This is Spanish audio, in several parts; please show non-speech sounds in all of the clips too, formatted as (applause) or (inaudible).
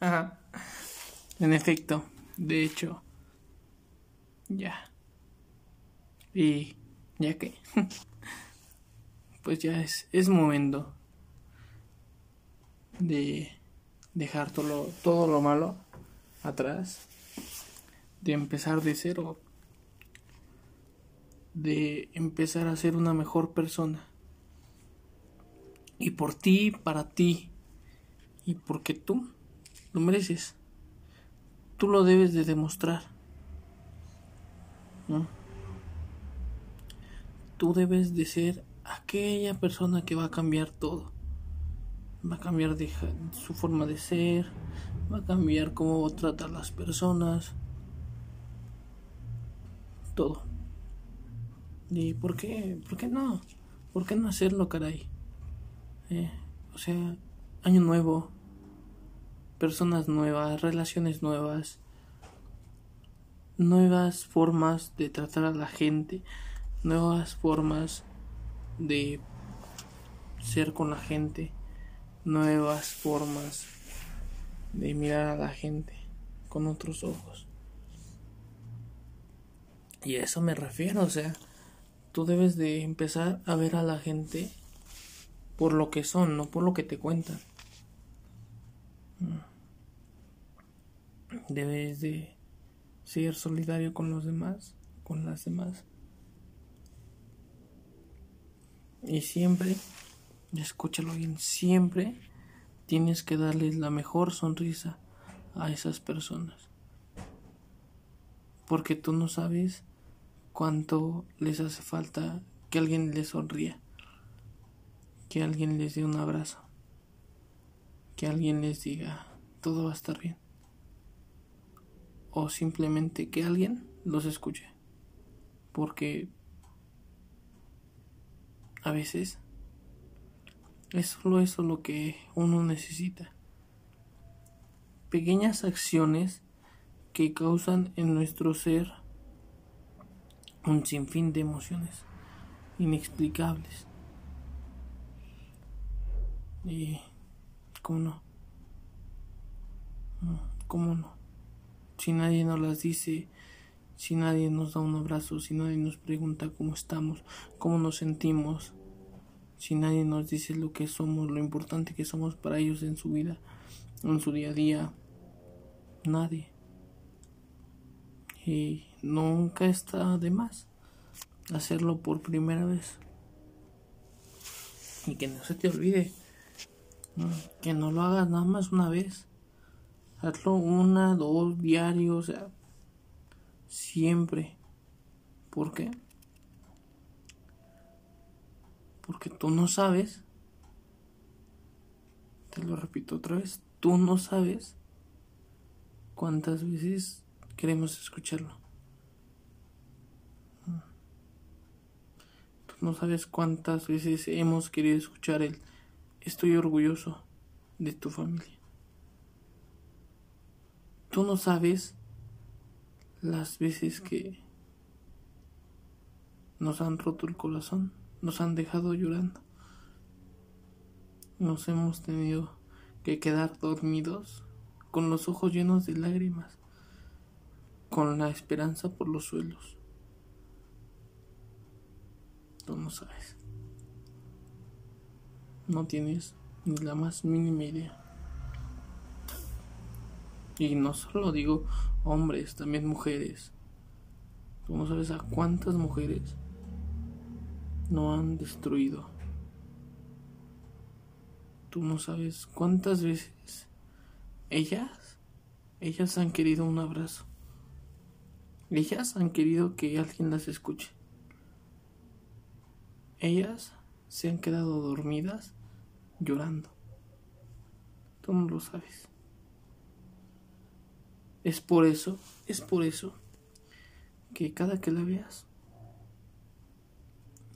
Ajá. En efecto, de hecho, ya. Y ya que, (laughs) pues ya es, es momento de dejar todo lo, todo lo malo atrás, de empezar de cero, de empezar a ser una mejor persona. Y por ti, para ti, y porque tú lo mereces. Tú lo debes de demostrar. Tú debes de ser aquella persona que va a cambiar todo. Va a cambiar su forma de ser, va a cambiar cómo trata a las personas. Todo. ¿Y por qué? ¿Por qué no? ¿Por qué no hacerlo, caray? Eh, o sea, año nuevo, personas nuevas, relaciones nuevas, nuevas formas de tratar a la gente, nuevas formas de ser con la gente, nuevas formas de mirar a la gente con otros ojos. Y a eso me refiero, o sea, tú debes de empezar a ver a la gente por lo que son, no por lo que te cuentan. Debes de ser solidario con los demás, con las demás. Y siempre, escúchalo bien, siempre tienes que darles la mejor sonrisa a esas personas. Porque tú no sabes cuánto les hace falta que alguien les sonría, que alguien les dé un abrazo, que alguien les diga, todo va a estar bien o simplemente que alguien los escuche. Porque a veces es solo eso lo que uno necesita. Pequeñas acciones que causan en nuestro ser un sinfín de emociones inexplicables. Y, ¿cómo no? ¿Cómo no? Si nadie nos las dice, si nadie nos da un abrazo, si nadie nos pregunta cómo estamos, cómo nos sentimos, si nadie nos dice lo que somos, lo importante que somos para ellos en su vida, en su día a día, nadie. Y nunca está de más hacerlo por primera vez. Y que no se te olvide, que no lo hagas nada más una vez Hazlo una, dos, diario, o sea, siempre. ¿Por qué? Porque tú no sabes, te lo repito otra vez, tú no sabes cuántas veces queremos escucharlo. Tú no sabes cuántas veces hemos querido escuchar el estoy orgulloso de tu familia. Tú no sabes las veces que nos han roto el corazón, nos han dejado llorando. Nos hemos tenido que quedar dormidos con los ojos llenos de lágrimas, con la esperanza por los suelos. Tú no sabes. No tienes ni la más mínima idea. Y no solo digo hombres, también mujeres. Tú no sabes a cuántas mujeres no han destruido. Tú no sabes cuántas veces ellas, ellas han querido un abrazo. Ellas han querido que alguien las escuche. Ellas se han quedado dormidas llorando. Tú no lo sabes. Es por eso, es por eso que cada que la veas,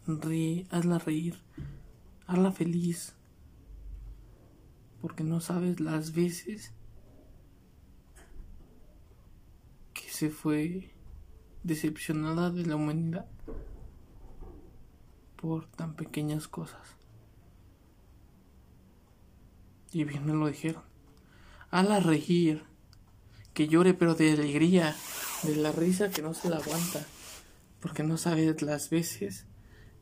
ríe, hazla reír, hazla feliz, porque no sabes las veces que se fue decepcionada de la humanidad por tan pequeñas cosas. Y bien me lo dijeron. Hazla reír. Que llore, pero de alegría. De la risa que no se la aguanta. Porque no sabes las veces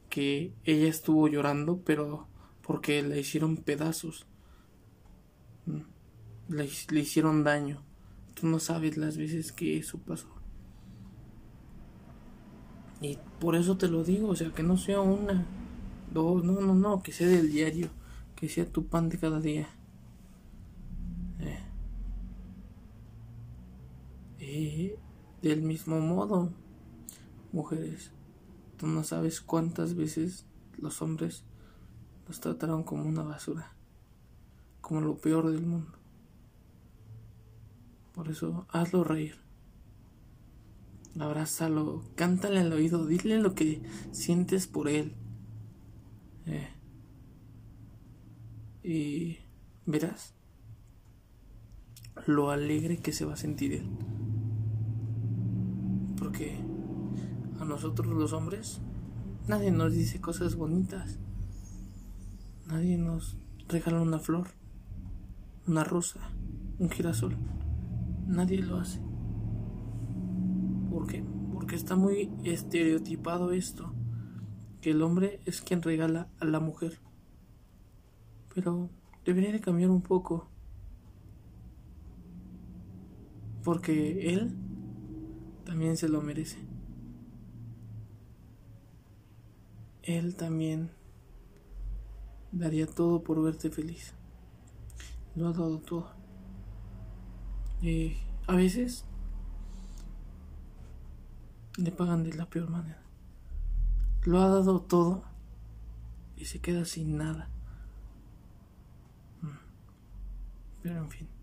que ella estuvo llorando, pero porque le hicieron pedazos. Mm. Le, le hicieron daño. Tú no sabes las veces que eso pasó. Y por eso te lo digo, o sea, que no sea una, dos, no, no, no, que sea del diario, que sea tu pan de cada día. Eh. Del mismo modo, mujeres, tú no sabes cuántas veces los hombres nos trataron como una basura, como lo peor del mundo. Por eso, hazlo reír abrázalo, cántale al oído, dile lo que sientes por él. Eh. Y verás lo alegre que se va a sentir él. Porque a nosotros los hombres nadie nos dice cosas bonitas. Nadie nos regala una flor, una rosa, un girasol. Nadie lo hace. ¿Por qué? Porque está muy estereotipado esto, que el hombre es quien regala a la mujer. Pero debería de cambiar un poco. Porque él también se lo merece. Él también daría todo por verte feliz. Lo ha dado todo. Y a veces le pagan de la peor manera. Lo ha dado todo y se queda sin nada. Mm. Pero en fin.